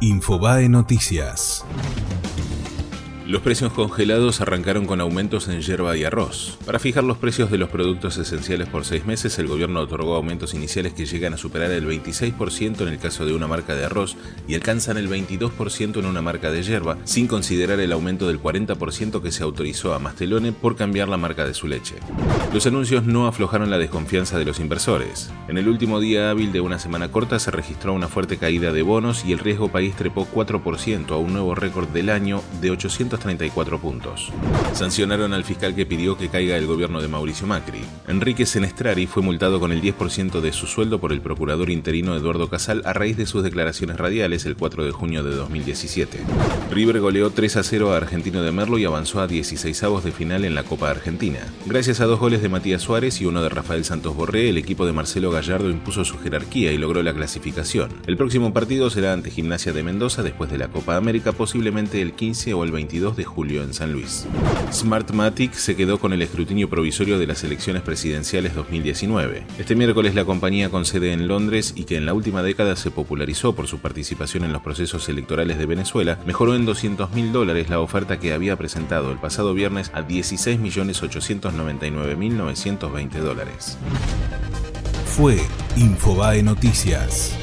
Infobae Noticias. Los precios congelados arrancaron con aumentos en yerba y arroz. Para fijar los precios de los productos esenciales por seis meses, el gobierno otorgó aumentos iniciales que llegan a superar el 26% en el caso de una marca de arroz y alcanzan el 22% en una marca de yerba, sin considerar el aumento del 40% que se autorizó a Mastelone por cambiar la marca de su leche. Los anuncios no aflojaron la desconfianza de los inversores. En el último día hábil de una semana corta se registró una fuerte caída de bonos y el riesgo país trepó 4% a un nuevo récord del año de 800 34 puntos. Sancionaron al fiscal que pidió que caiga el gobierno de Mauricio Macri. Enrique Senestrari fue multado con el 10% de su sueldo por el procurador interino Eduardo Casal a raíz de sus declaraciones radiales el 4 de junio de 2017. River goleó 3 a 0 a Argentino de Merlo y avanzó a 16 avos de final en la Copa Argentina. Gracias a dos goles de Matías Suárez y uno de Rafael Santos Borré, el equipo de Marcelo Gallardo impuso su jerarquía y logró la clasificación. El próximo partido será ante Gimnasia de Mendoza después de la Copa América, posiblemente el 15 o el 22 de julio en San Luis. Smartmatic se quedó con el escrutinio provisorio de las elecciones presidenciales 2019. Este miércoles la compañía con sede en Londres y que en la última década se popularizó por su participación en los procesos electorales de Venezuela, mejoró en 200 mil dólares la oferta que había presentado el pasado viernes a 16.899.920 dólares. Fue Infobae Noticias.